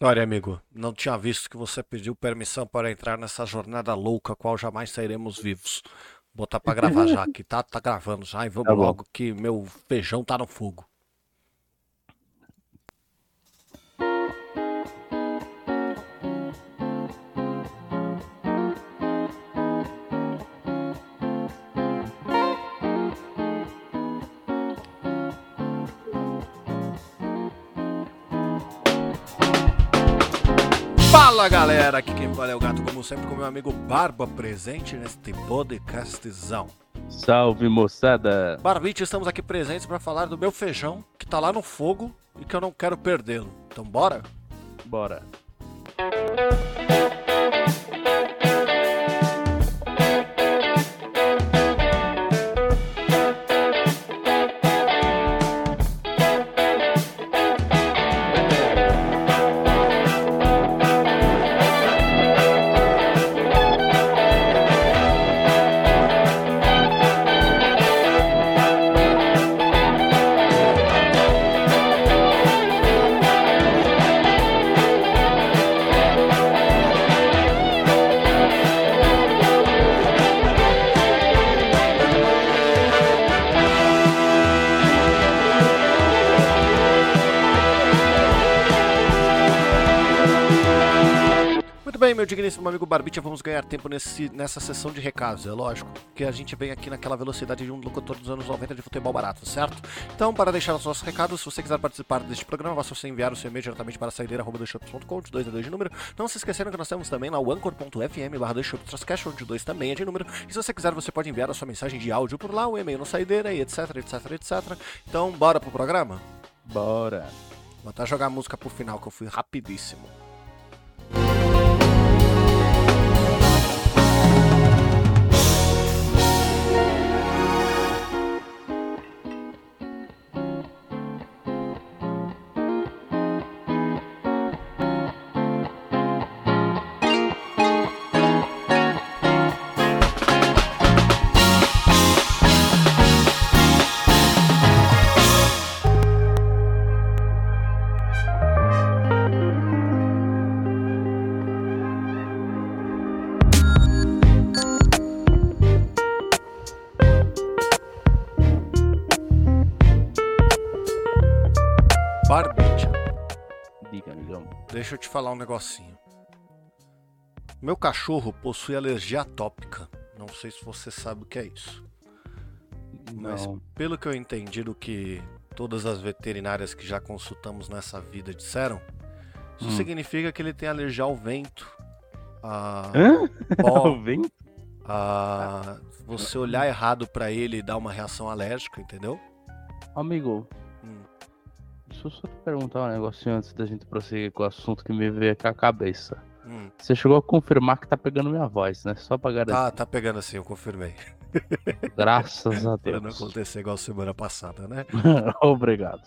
Olha, amigo, não tinha visto que você pediu permissão para entrar nessa jornada louca, qual jamais sairemos vivos. Vou botar pra gravar já aqui, tá? Tá gravando já e vamos Tá logo que meu feijão tá no fogo. Fala galera, aqui quem fala é o gato, como sempre, com meu amigo Barba presente neste podcastzão. Salve moçada! Barbite, estamos aqui presentes para falar do meu feijão, que tá lá no fogo e que eu não quero perdê-lo. Então bora? Bora! Digníssimo amigo Barbicha, vamos ganhar tempo nesse, nessa sessão de recados, é lógico, porque a gente vem aqui naquela velocidade de um locutor dos anos 90 de futebol barato, certo? Então, para deixar os nossos recados, se você quiser participar deste programa, basta você enviar o seu e-mail diretamente para saideira.com, de 2 a 2 de número. Não se esquecendo que nós temos também lá o anchor.fm barra onde 2 também é de número. E se você quiser, você pode enviar a sua mensagem de áudio por lá, o e-mail no saideira e etc, etc, etc. Então, bora pro programa? Bora! Vou até jogar a música pro final, que eu fui rapidíssimo. Deixa eu te falar um negocinho. Meu cachorro possui alergia atópica. Não sei se você sabe o que é isso. Mas Não. pelo que eu entendi do que todas as veterinárias que já consultamos nessa vida disseram, isso Hum. significa que ele tem alergia ao vento, a Hã? pó, Vem? a você olhar errado pra ele e dar uma reação alérgica, entendeu? Amigo. Deixa eu só te perguntar um negocinho antes da gente prosseguir com o assunto que me veio aqui à cabeça. Hum. Você chegou a confirmar que tá pegando minha voz, né? Só pra garantir. Tá, tá pegando assim, eu confirmei. Graças a Pra não Deus. acontecer igual semana passada, né? Obrigado.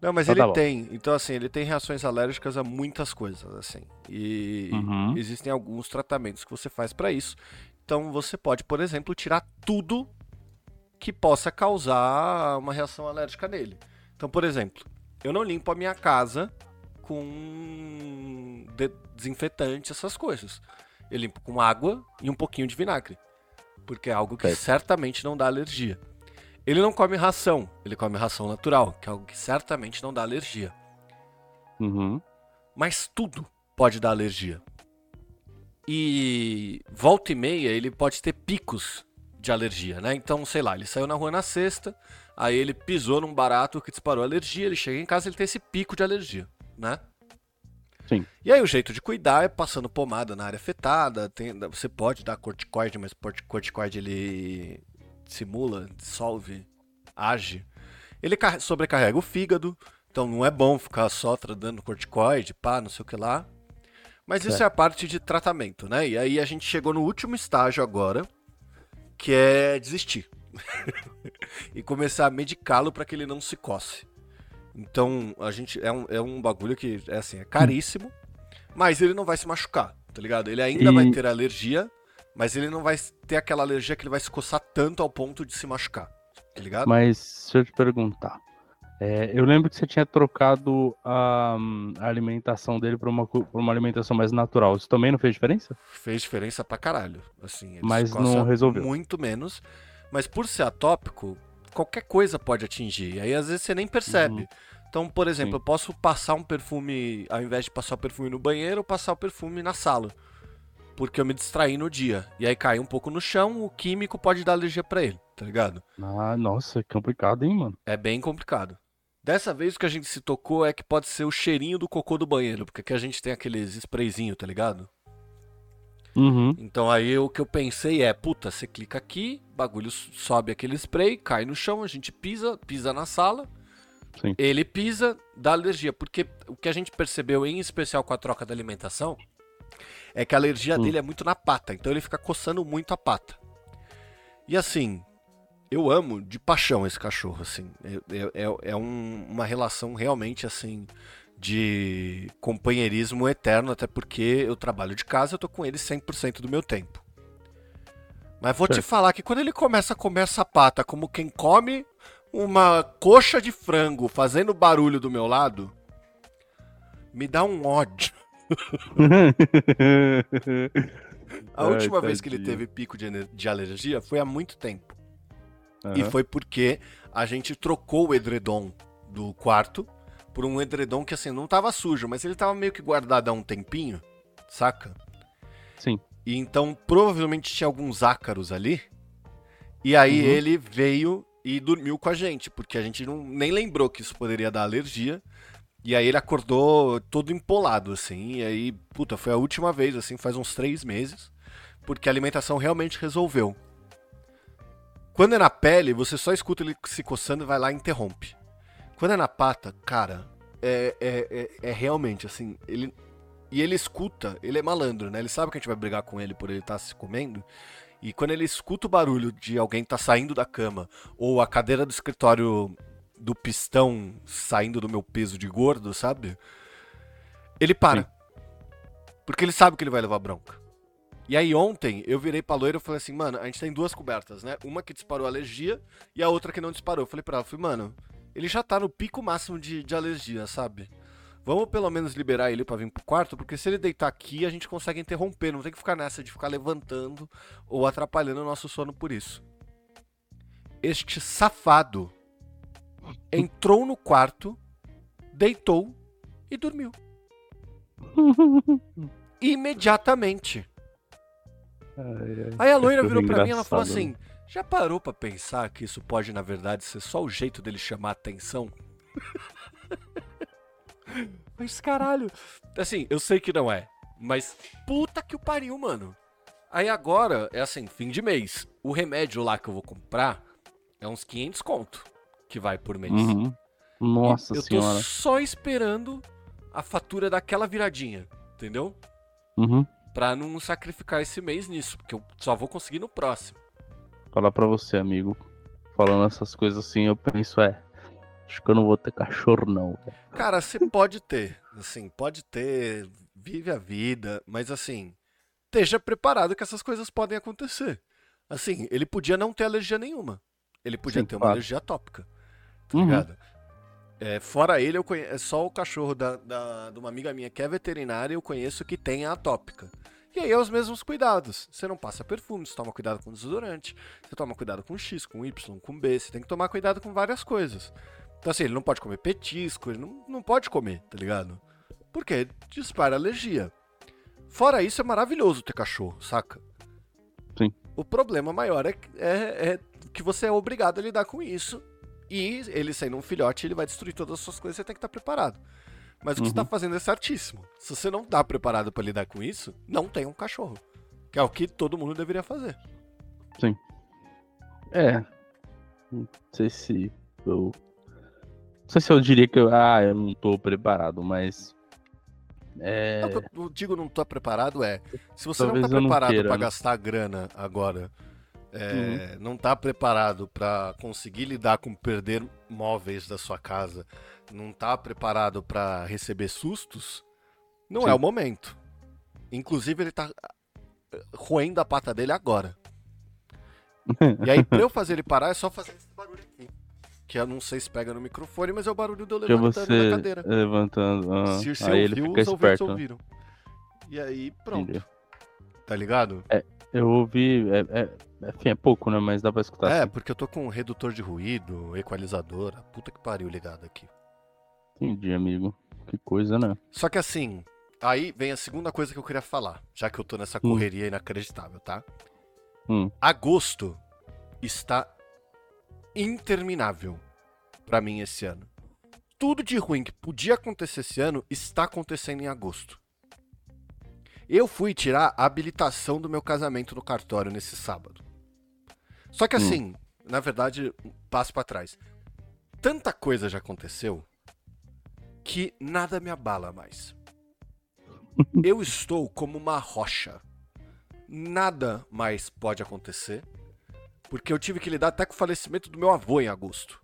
Não, mas Então ele tá tem. Então, assim, ele tem reações alérgicas a muitas coisas, assim. E Uhum. existem alguns tratamentos que você faz pra isso. Então, você pode, por exemplo, tirar tudo que possa causar uma reação alérgica nele. Então, por exemplo, eu não limpo a minha casa com de- desinfetante, essas coisas. Eu limpo com água e um pouquinho de vinagre. Porque é algo que Certo. certamente não dá alergia. Ele não come ração, ele come ração natural, que é algo que certamente não dá alergia. Uhum. Mas tudo pode dar alergia. E volta e meia ele pode ter picos de alergia, né? Então, sei lá, ele saiu na rua na sexta, aí ele pisou num barato que disparou alergia, ele chega em casa e ele tem esse pico de alergia, né? Sim. E aí o jeito de cuidar é passando pomada na área afetada, tem- você pode dar corticoide, mas corticoide ele simula, dissolve, age. Ele carre- sobrecarrega o fígado, então não é bom ficar só dando corticoide, pá, não sei o que lá. Mas isso Certo. é a parte de tratamento, né? E aí a gente chegou no último estágio agora, que é desistir. e começar a medicá-lo para que ele não se coce. Então, a gente é um, é um bagulho que é assim, é caríssimo, mas ele não vai se machucar, tá ligado? Ele ainda E- vai ter alergia, mas ele não vai ter aquela alergia que ele vai se coçar tanto ao ponto de se machucar, tá ligado? Mas se eu te perguntar, É, eu lembro que você tinha trocado a, a alimentação dele para uma, pra uma alimentação mais natural. Isso também não fez diferença? Fez diferença pra caralho. Assim, Mas não resolveu. Muito menos. Mas por ser atópico, qualquer coisa pode atingir. Aí às vezes você nem percebe. Uhum. Então, por exemplo, Sim. eu posso passar um perfume, ao invés de passar o perfume no banheiro, passar o perfume na sala. Porque eu me distraí no dia. E aí cai um pouco no chão, o químico pode dar alergia pra ele, tá ligado? Ah, nossa, é complicado, hein, mano? É bem complicado. Dessa vez o que a gente se tocou é que pode ser o cheirinho do cocô do banheiro, porque aqui a gente tem aqueles sprayzinho, tá ligado? Uhum. Então aí o que eu pensei é, puta, você clica aqui, bagulho sobe aquele spray, cai no chão, a gente pisa, pisa na sala, Sim. ele pisa, dá alergia. Porque o que a gente percebeu, em especial com a troca da alimentação, é que a alergia Hum. dele é muito na pata, então ele fica coçando muito a pata. E assim, eu amo de paixão esse cachorro, assim. É, é- é- é um- uma relação realmente assim de companheirismo eterno, até porque eu trabalho de casa, eu tô com ele 100% do meu tempo. Mas vou te falar que quando ele começa a comer essa pata como quem come uma coxa de frango fazendo barulho do meu lado, me dá um ódio. A Ai, última vez que ele teve pico de, de alergia foi há muito tempo. E Aham. foi porque a gente trocou o edredom do quarto por um edredom que assim não tava sujo, mas ele tava meio que guardado há um tempinho, saca? Sim. E então provavelmente tinha alguns ácaros ali. E aí Uhum. ele veio e dormiu com a gente, porque a gente não, nem lembrou que isso poderia dar alergia. E aí ele acordou todo empolado, assim. E aí, puta, foi a última vez, assim, faz uns três meses. Porque a alimentação realmente resolveu. Quando é na pele, você só escuta ele se coçando e vai lá e interrompe. Quando é na pata, cara, é, é, é, é realmente assim. Ele. E ele escuta, ele é malandro, né? Ele sabe que a gente vai brigar com ele por ele estar se comendo. E quando ele escuta o barulho de alguém tá saindo da cama, ou a cadeira do escritório do pistão saindo do meu peso de gordo, sabe? Ele para. Porque ele sabe que ele vai levar bronca. E aí ontem eu virei pra loira e falei assim, mano, a gente tem duas cobertas, né? Uma que disparou alergia e a outra que não disparou. Eu falei pra ela, falei, mano, ele já tá no pico máximo de, de alergia, sabe? Vamos pelo menos liberar ele pra vir pro quarto, porque se ele deitar aqui, a gente consegue interromper, não tem que ficar nessa de ficar levantando ou atrapalhando o nosso sono por isso. Este safado entrou no quarto, deitou e dormiu. Imediatamente. Ai, ai. Aí a loira virou pra mim e ela falou assim: Já parou pra pensar que isso pode, na verdade, ser só o jeito dele chamar atenção? mas caralho. Assim, eu sei que não é. Mas puta que o pariu, mano. Aí agora, é assim, fim de mês. O remédio lá que eu vou comprar é uns 500 conto que vai por mês. Uhum. Nossa E eu tô senhora. só esperando a fatura daquela viradinha, entendeu? Uhum. Pra não sacrificar esse mês nisso, porque eu só vou conseguir no próximo. Falar pra você, amigo. Falando essas coisas assim, eu penso, é. Acho que eu não vou ter cachorro, não. Cara, você pode ter, assim, pode ter, vive a vida, mas assim, esteja preparado que essas coisas podem acontecer. Assim, ele podia não ter alergia nenhuma. Ele podia Sim, ter uma claro. alergia atópica. Tá Uhum. ligado? É, fora ele, eu conhe... é só o cachorro da, da- de uma amiga minha que é veterinária, eu conheço que tem a atópica. E aí é os mesmos cuidados. Você não passa perfume, você toma cuidado com desodorante, você toma cuidado com X, com Y, com B, você tem que tomar cuidado com várias coisas. Então assim, ele não pode comer petisco, ele não, não pode comer, tá ligado? Porque dispara alergia. Fora isso, é maravilhoso ter cachorro, saca? Sim. O problema maior é, que- é, é que você é obrigado a lidar com isso. E ele sendo um filhote, ele vai destruir todas as suas coisas, você tem que estar preparado. Mas o que você tá Uhum. fazendo é certíssimo. Se você não tá preparado pra lidar com isso, não tenha um cachorro. Que é o que todo mundo deveria fazer. É. Não sei se eu. Não sei se eu diria que eu. Ah, eu não tô preparado, mas. É. O que eu digo não tô preparado é, se você não Talvez tá não preparado queira, pra né? gastar grana agora, Uhum. é, não tá preparado pra conseguir lidar com perder móveis da sua casa, não tá preparado pra receber sustos, não Sim. é o momento. Inclusive ele tá eh, roendo a pata dele agora. E aí pra eu fazer ele parar é só fazer esse barulho aqui. que eu não sei se pega no microfone, mas é o barulho de eu levantando você na cadeira. levantando. ah, Se você aí ele ouviu, fica os esperto. ouviram. E aí, pronto. Entendi. Tá ligado? Eu ouvi. É, é, enfim, é pouco, né? Mas dá pra escutar. É, assim. porque eu tô com um redutor de ruído, equalizador, a puta que pariu ligado aqui. Entendi, amigo. Que coisa, né? Só que assim, aí vem a segunda coisa que eu queria falar, já que eu tô nessa Hum. correria inacreditável, tá? Hum. Agosto está interminável pra mim esse ano. Tudo de ruim que podia acontecer esse ano está acontecendo em agosto. Eu fui tirar a habilitação do meu casamento no cartório nesse sábado. Só que Hum. assim, na verdade, um passo pra trás. Tanta coisa já aconteceu que nada me abala mais. Eu estou como uma rocha. Nada mais pode acontecer. Porque eu tive que lidar até com o falecimento do meu avô em agosto.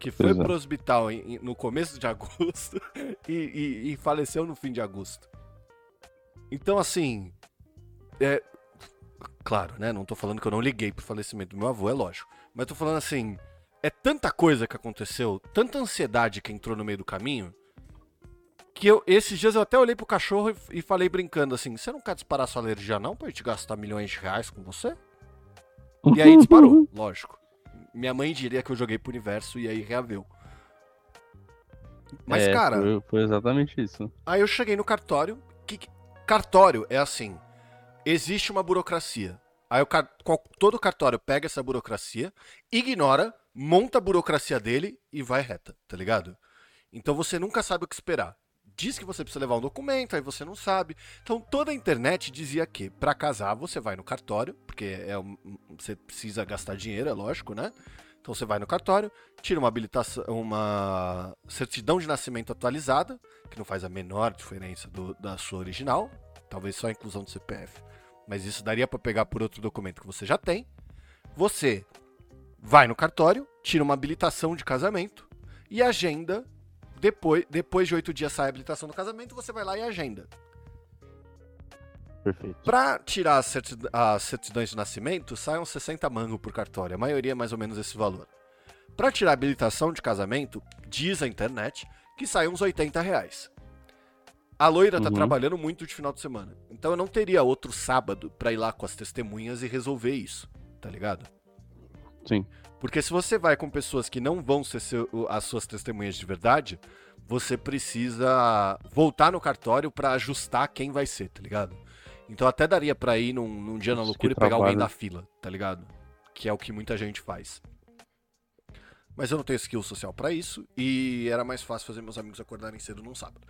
Que foi é. pro hospital em- em- no começo de agosto e, e- e faleceu no fim de agosto. Então, assim. É. Claro, né? Não tô falando que eu não liguei pro falecimento do meu avô, é lógico. Mas tô falando assim. É tanta coisa que aconteceu, tanta ansiedade que entrou no meio do caminho, que eu, esses dias eu até olhei pro cachorro e, e falei brincando assim: Você não quer disparar sua alergia, não, pra gente gastar milhões de reais com você? E aí disparou, lógico. Minha mãe diria que eu joguei pro universo e aí reaveu. Mas, É, cara, Foi, foi exatamente isso. aí eu cheguei no cartório. Que, cartório é assim: existe uma burocracia. Aí o todo cartório pega essa burocracia, ignora, monta a burocracia dele e vai reta, tá ligado? Então você nunca sabe o que esperar. Diz que você precisa levar um documento, aí você não sabe. Então toda a internet dizia que pra casar você vai no cartório, porque é um- você precisa gastar dinheiro, é lógico, né? Então você vai no cartório, tira uma habilitação, uma certidão de nascimento atualizada, que não faz a menor diferença do- da sua original, talvez só a inclusão do CPF. Mas isso daria pra pegar por outro documento que você já tem. Você vai no cartório, tira uma habilitação de casamento e agenda. Depois, depois de oito dias sai a habilitação do casamento, você vai lá e agenda. Perfeito. Pra tirar as, certid- as certidões de nascimento, saem uns 60 mango por cartório. A maioria é mais ou menos esse valor. Pra tirar a habilitação de casamento, diz a internet que sai uns 80 reais. A loira tá Uhum. trabalhando muito de final de semana. Então eu não teria outro sábado pra ir lá com as testemunhas e resolver isso, tá ligado? Sim. Porque se você vai com pessoas que não vão ser seu- as suas testemunhas de verdade, você precisa voltar no cartório pra ajustar quem vai ser, tá ligado? Então até daria pra ir num, num dia na loucura e pegar alguém da fila, tá ligado? Que é o que muita gente faz. Mas eu não tenho skill social pra isso e era mais fácil fazer meus amigos acordarem cedo num sábado.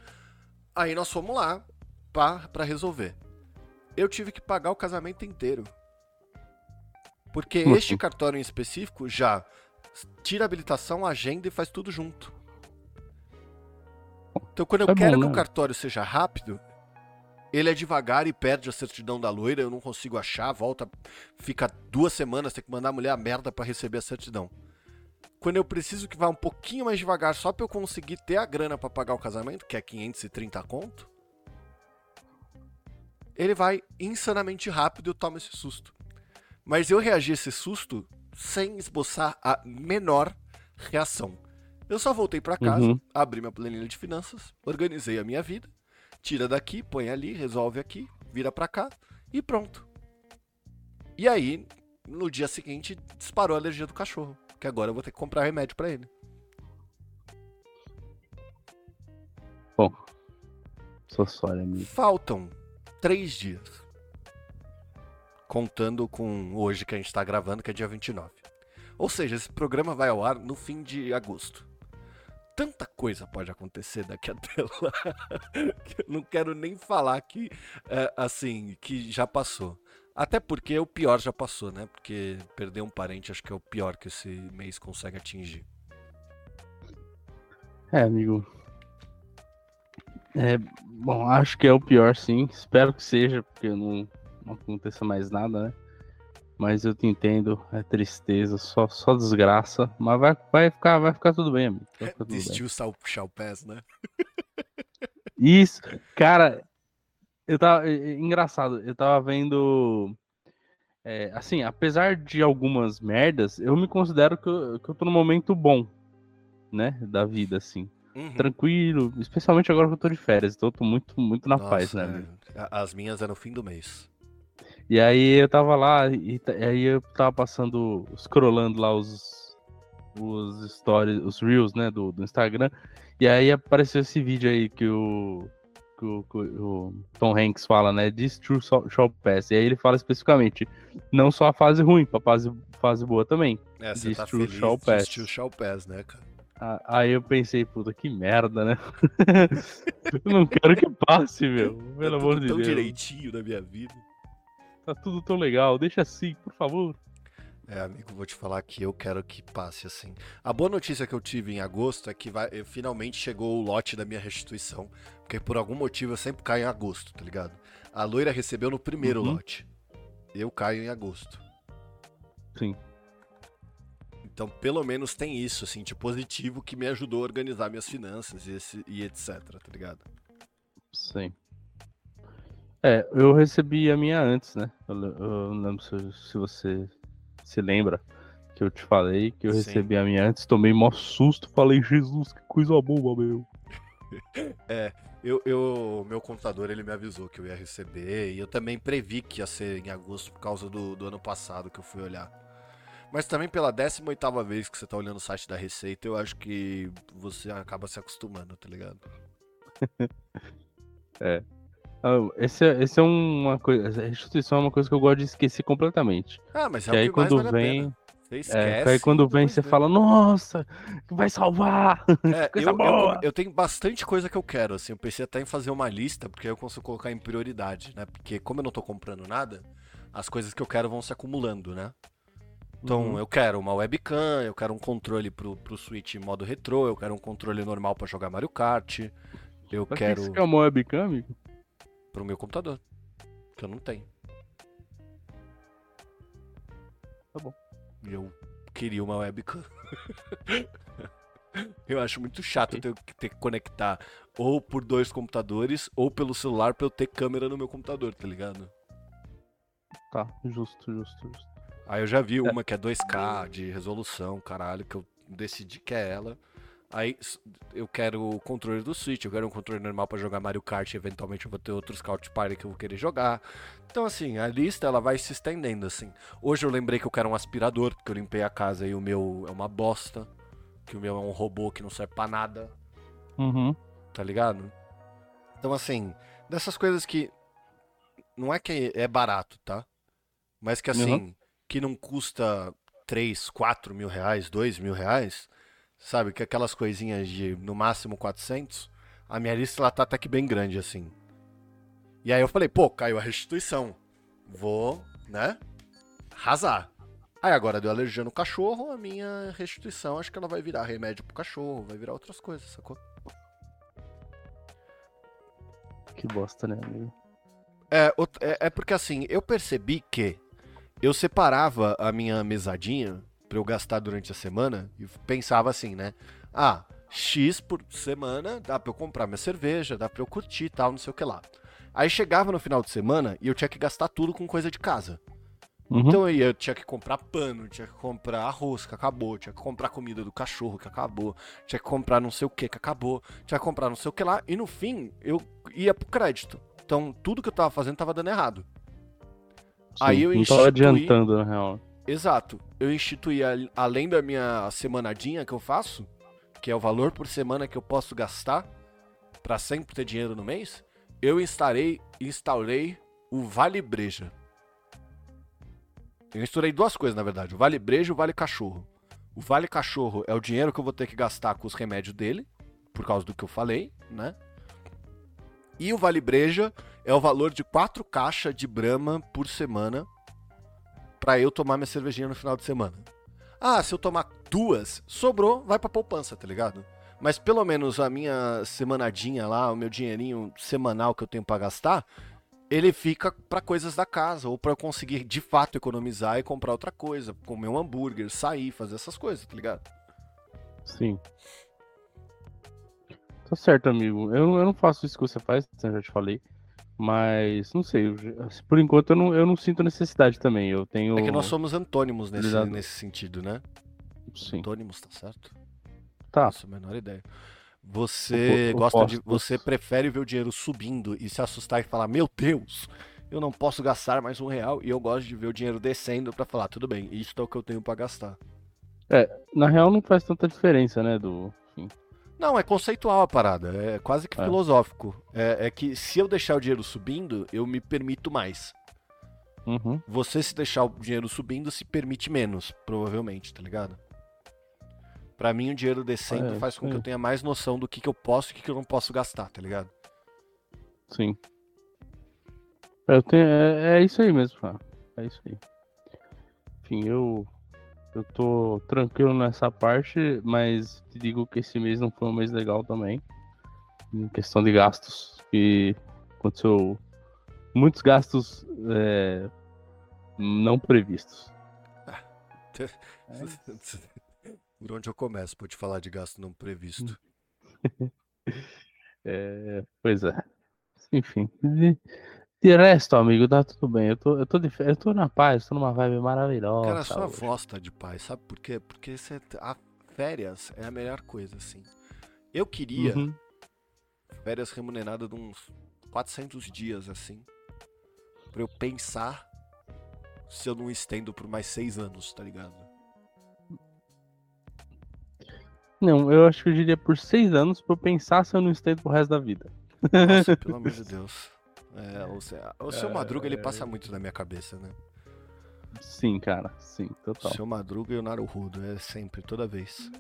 Aí nós fomos lá pra resolver. Eu tive que pagar o casamento inteiro. Porque Como este cartório em específico já tira habilitação, agenda e faz tudo junto. Então quando eu É bom, quero que né? o cartório seja rápido, ele é devagar e perde a certidão da loira, eu não consigo achar, volta, fica duas semanas, tem que mandar a mulher a merda pra receber a certidão. Quando eu preciso que vá um pouquinho mais devagar, só pra eu conseguir ter a grana pra pagar o casamento, que é 530 conto, ele vai insanamente rápido e eu tomo esse susto. Mas eu reagi a esse susto sem esboçar a menor reação. Eu só voltei pra casa, Uhum. abri minha planilha de finanças, organizei a minha vida, tira daqui, põe ali, resolve aqui, vira pra cá e pronto. E aí, no dia seguinte, disparou a alergia do cachorro, que agora eu vou ter que comprar remédio pra ele. Bom. Só sorry, amigo. Faltam três dias. Contando com hoje que a gente tá gravando, que é dia 29. Ou seja, esse programa vai ao ar no fim de agosto. Tanta coisa pode acontecer daqui até lá. que eu não quero nem falar que, é, assim, que já passou. Até porque o pior já passou, né? Porque perder um parente acho que é o pior que esse mês consegue atingir. É, amigo. É, bom, acho que é o pior, sim. Espero que seja, porque não, não aconteça mais nada, né? Mas eu te entendo, é tristeza, só, só desgraça. Mas vai, vai, ficar, vai ficar tudo bem, amigo. Vai ficar. Desistiu o puxar o pés, né? Isso, cara, eu tava. Engraçado, eu tava vendo. É, assim, apesar de algumas merdas, eu me considero que eu, que eu tô num momento bom, né? Da vida, assim. Uhum. Tranquilo, especialmente agora que eu tô de férias, então eu tô muito, muito na Nossa, paz, né? é. As minhas é no fim do mês. E aí eu tava lá, e, e aí eu tava passando, scrollando lá os, os stories, os reels, né, do, do Instagram, e aí apareceu esse vídeo aí que o, que o, que o Tom Hanks fala, né, This True Shall Pass, e aí ele fala especificamente, não só a fase ruim, pra fase, fase boa também. É, você This tá true feliz shall pass. Still Shall Pass, né, cara? Aí eu pensei, puta, que merda, né? eu não quero que passe, meu, pelo tá amor de tão Deus. direitinho na minha vida. Tá tudo tão legal, deixa assim, por favor. É, amigo, vou te falar que eu quero que passe assim. A boa notícia que eu tive em agosto é que vai, eh, finalmente chegou o lote da minha restituição. Porque por algum motivo eu sempre caio em agosto, tá ligado? A loira recebeu no primeiro Uhum. lote. Eu caio em agosto. Sim. Então, pelo menos tem isso, assim, de positivo que me ajudou a organizar minhas finanças e, esse- e etc, tá ligado? Sim. É, eu recebi a minha antes, né? Eu, eu não lembro se, se você se lembra que eu te falei que eu Sim. recebi a minha antes, tomei mó susto, falei, Jesus, que coisa boa, meu. Eu, eu, meu contador, ele me avisou que eu ia receber e eu também previ que ia ser em agosto por causa do, do ano passado que eu fui olhar. Mas também pela 18ª vez que você tá olhando o site da Receita, eu acho que você acaba se acostumando, tá ligado? Ah, Esse, é- esse é uma coisa, a restituição é uma coisa que eu gosto de esquecer completamente. Ah, mas é Que aí que mais quando vale a vem, pena. Você é, esquece. que aí quando vem você fala, nossa, vai salvar. É, Coisa eu, eu, boa. eu tenho bastante coisa que eu quero, assim, eu pensei até em fazer uma lista, porque aí eu consigo colocar em prioridade, né? Porque como eu não tô comprando nada, as coisas que eu quero vão se acumulando, né? Então, Uhum. eu quero uma webcam, eu quero um controle pro, pro Switch em modo retrô, eu quero um controle normal pra jogar Mario Kart, eu que quero você quer uma webcam, amigo? Pro meu computador, que eu não tenho. Tá bom. Eu queria uma webcam. eu acho muito chato Ok. ter que ter que conectar ou por dois computadores ou pelo celular pra eu ter câmera no meu computador, tá ligado? Tá, justo, justo, justo. Aí eu já vi uma que é 2K de resolução, caralho, que eu decidi que é ela. Aí eu quero o controle do Switch, eu quero um controle normal pra jogar Mario Kart, eventualmente eu vou ter outros Couch Party que eu vou querer jogar. Então assim, a lista ela vai se estendendo assim. Hoje eu lembrei que eu quero um aspirador, porque eu limpei a casa e o meu é uma bosta, que o meu é um robô que não serve pra nada, Uhum. tá ligado? Então assim, dessas coisas que não é que é barato, tá? Mas que assim, Uhum. que não custa 3, 4 mil reais, 2 mil reais, sabe? Que aquelas coisinhas de no máximo 400, a minha lista ela tá até que bem grande assim. E aí eu falei, pô, caiu a restituição. Vou, né? Arrasar. Aí agora deu alergia no cachorro, a minha restituição acho que ela vai virar remédio pro cachorro, vai virar outras coisas, sacou? Que bosta, né, amigo? É, é, é porque assim, eu percebi que eu separava a minha mesadinha pra eu gastar durante a semana e pensava assim, né? Ah, X por semana dá pra eu comprar minha cerveja, dá pra eu curtir tal, não sei o que lá. Aí chegava no final de semana e eu tinha que gastar tudo com coisa de casa. Uhum. Então aí eu tinha que comprar pano, tinha que comprar arroz que acabou, tinha que comprar comida do cachorro que acabou, tinha que comprar não sei o que que acabou, tinha que comprar não sei o que lá, e no fim eu ia pro crédito. Então tudo que eu tava fazendo tava dando errado. aí eu não tava instituí- adiantando, na real. Exato. Eu instituí, além da minha semanadinha que eu faço, que é o valor por semana que eu posso gastar pra sempre ter dinheiro no mês, eu instalei, instaurei o Vale Breja. Eu misturei duas coisas, na verdade. O Vale Breja e o Vale Cachorro. O Vale Cachorro é o dinheiro que eu vou ter que gastar com os remédios dele, por causa do que eu falei, né? E o Vale Breja é o valor de quatro caixas de Brahma por semana pra eu tomar minha cervejinha no final de semana. Ah, se eu tomar duas, sobrou, vai pra poupança, tá ligado? Mas pelo menos a minha semanadinha lá, o meu dinheirinho semanal que eu tenho pra gastar, ele fica pra coisas da casa ou pra eu conseguir de fato economizar e comprar outra coisa, comer um hambúrguer, sair, fazer essas coisas, tá ligado? Sim. Tá certo, amigo. Eu, eu não faço isso que você faz, eu já te falei. Mas, não sei, por enquanto eu não, eu não sinto necessidade também. Eu tenho. É que nós somos antônimos nesse, Exato. nesse sentido, né? Sim. Antônimos, tá certo? Tá. Nossa, a menor ideia. Você gosta de. Você prefere ver o dinheiro subindo e se assustar e falar, meu Deus, eu não posso gastar mais um real. E eu gosto de ver o dinheiro descendo pra falar, tudo bem, isso é o que eu tenho pra gastar. Na real não faz tanta diferença, né? Do. enfim. Não, é conceitual a parada, é quase que É. filosófico. É, é que se eu deixar o dinheiro subindo, eu me permito mais. Uhum. Você se deixar o dinheiro subindo se permite menos, provavelmente, tá ligado? Pra mim, o dinheiro descendo É, faz com que eu tenha mais noção do que, que eu posso e o que, que eu não posso gastar, tá ligado? Sim. Eu tenho, é, é isso aí mesmo, cara. É isso aí. Enfim, eu. Eu tô tranquilo nessa parte, mas te digo que esse mês não foi um mês legal também. Em questão de gastos. E aconteceu muitos gastos é, não previstos. Por onde eu começo pra te falar de gasto não previsto? É, pois é. Enfim. De, resto, amigo, tá tudo bem. Eu tô, eu tô, de, eu tô na paz, tô numa vibe maravilhosa. Cara, sua hoje. voz tá de paz, sabe por quê? Porque você, a férias é a melhor coisa, assim. Eu queria Uhum. férias remuneradas de uns 400 dias, assim, pra eu pensar se eu não estendo por mais seis anos, tá ligado? Não, eu acho que eu diria por seis anos pra eu pensar se eu não estendo pro resto da vida. Nossa, pelo amor de Deus. É, o, seu, o seu É, Madruga, ele passa muito na minha cabeça, né? Sim, cara, sim, total. O seu Madruga e o Naruhodo, é sempre, toda vez.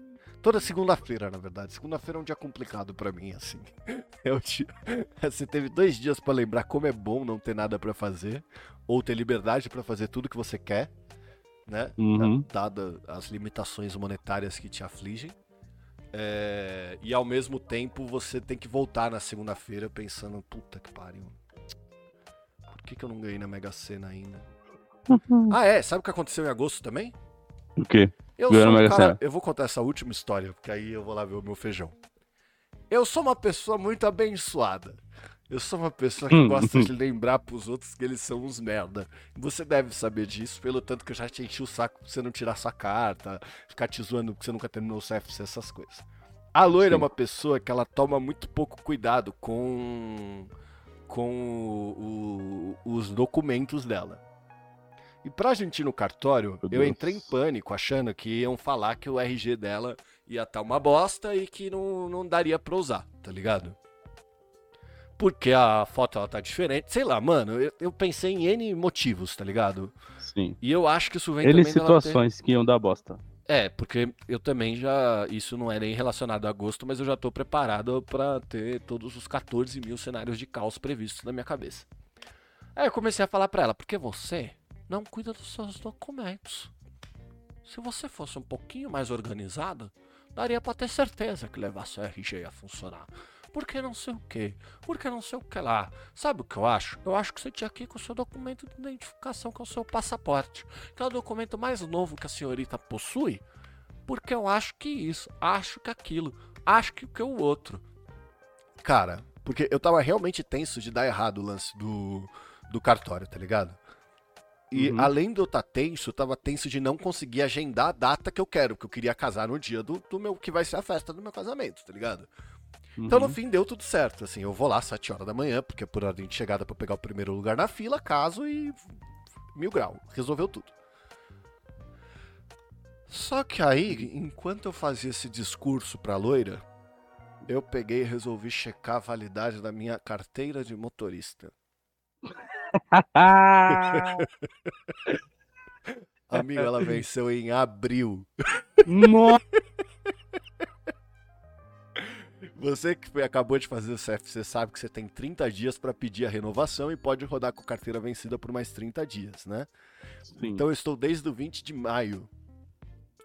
Toda segunda-feira, na verdade. Segunda-feira é um dia complicado pra mim, assim. É o dia... Você teve dois dias pra lembrar como é bom não ter nada pra fazer, ou ter liberdade pra fazer tudo que você quer, né? Uhum. Dada as limitações monetárias que te afligem. É, E ao mesmo tempo você tem que voltar na segunda-feira pensando, puta que pariu. Por que, que eu não ganhei na Mega Sena ainda? Ah, é? Sabe o que aconteceu em agosto também? O quê? Eu sou um Mega cara, eu vou contar essa última história, porque aí eu vou lá ver o meu feijão. Eu sou uma pessoa muito abençoada. Eu sou uma pessoa que Hum. gosta de lembrar pros outros que eles são uns merda. Você deve saber disso, pelo tanto que eu já te enchi o saco pra você não tirar sua carta, ficar te zoando porque você nunca terminou o CFC, essas coisas. A loira é Sim. uma pessoa que ela toma muito pouco cuidado com com o- o- os documentos dela. E pra gente ir no cartório, eu entrei em pânico, achando que iam falar que o RG dela ia estar uma bosta e que não, não daria pra usar, tá ligado? Porque a foto ela tá diferente. Sei lá, mano, eu, eu pensei em N motivos, tá ligado? Sim. E eu acho que isso vem Ele também dela ter- situações que iam dar bosta. É, porque eu também já. Isso não é nem relacionado a agosto, mas eu já tô preparado pra ter todos os 14 mil cenários de caos previstos na minha cabeça. Aí eu comecei a falar pra ela, porque você não cuida dos seus documentos. Se você fosse um pouquinho mais organizado, daria pra ter certeza que levar seu RG ia funcionar. Porque não sei o que, porque não sei o que lá. Sabe o que eu acho? Eu acho que você tinha que ir com o seu documento de identificação, que é o seu passaporte que é o documento mais novo que a senhorita possui, porque eu acho que isso, acho que aquilo, acho que o que o outro. Cara, porque eu tava realmente tenso de dar errado o lance do, do cartório, tá ligado? E Uhum. além de eu estar tenso, eu tava tenso de não conseguir agendar a data que eu quero, porque eu queria casar no dia do, do meu que vai ser a festa do meu casamento, tá ligado? Então no Uhum. fim deu tudo certo, assim, eu vou lá às 7 horas da manhã, porque é por ordem de chegada pra eu pegar o primeiro lugar na fila, caso e mil grau, resolveu tudo. Só que aí, enquanto eu fazia esse discurso pra loira, eu peguei e resolvi checar a validade da minha carteira de motorista. Amigo, ela venceu em abril. Nossa! Você que acabou de fazer o CFC sabe que você tem 30 dias pra pedir a renovação e pode rodar com carteira vencida por mais 30 dias, né? Sim. Então eu estou desde o 20 de maio.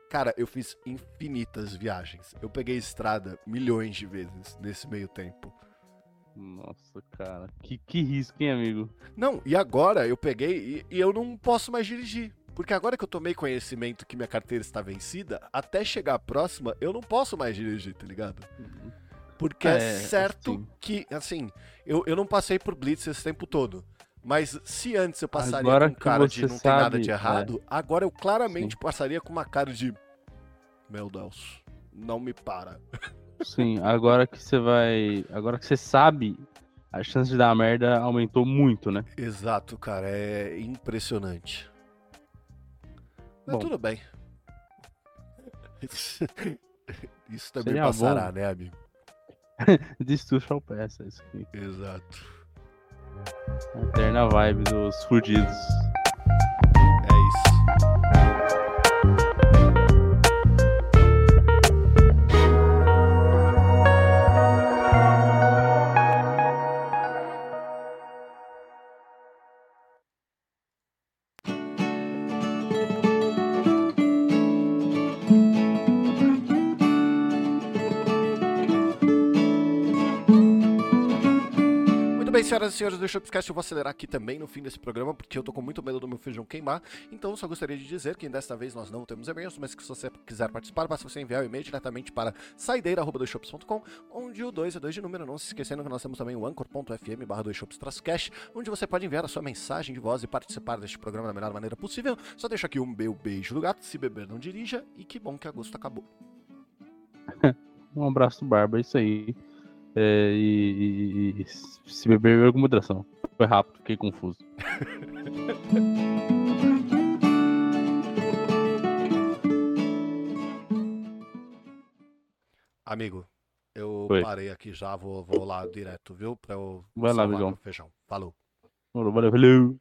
Cara, eu fiz infinitas viagens. Eu peguei estrada milhões de vezes nesse meio tempo. Nossa, cara. Que, que risco, hein, amigo? Não, e agora eu peguei e, e eu não posso mais dirigir. Porque agora que eu tomei conhecimento que minha carteira está vencida, até chegar a próxima, eu não posso mais dirigir, tá ligado? Porque é, é certo que, assim, eu, eu não passei por Blitz esse tempo todo. Mas se antes eu passaria agora com cara de não sabe, tem nada de errado, é. agora eu claramente Sim. passaria com uma cara de. Meu Deus, não me para. Sim, agora que você vai. Agora que você sabe, a chance de dar merda aumentou muito, né? Exato, cara. É impressionante. Mas Bom, tudo bem. Isso também passará, bom. né, amigo? Destuxa ao peça, isso aqui. Exato. Eterna vibe dos fudidos. Senhoras e senhores do Shopscast, eu vou acelerar aqui também no fim desse programa, porque eu tô com muito medo do meu feijão queimar. Então, só gostaria de dizer que desta vez nós não temos e-mails, mas que se você quiser participar, basta você enviar o e-mail diretamente para saideira.com, onde o 2 é 2 de número. Não se esquecendo que nós temos também o anchor.fm barra cash onde você pode enviar a sua mensagem de voz e participar deste programa da melhor maneira possível. Só deixa aqui um meu beijo do gato, se beber não dirija, e que bom que agosto acabou. um abraço do Barba, é isso aí. É, e, e, e, se beber, com moderação. Foi rápido, fiquei confuso. Amigo, eu Foi. parei aqui já, vou, vou lá direto, viu? Pra eu Vai lá, amigão. feijão. Falou. Valeu, valeu.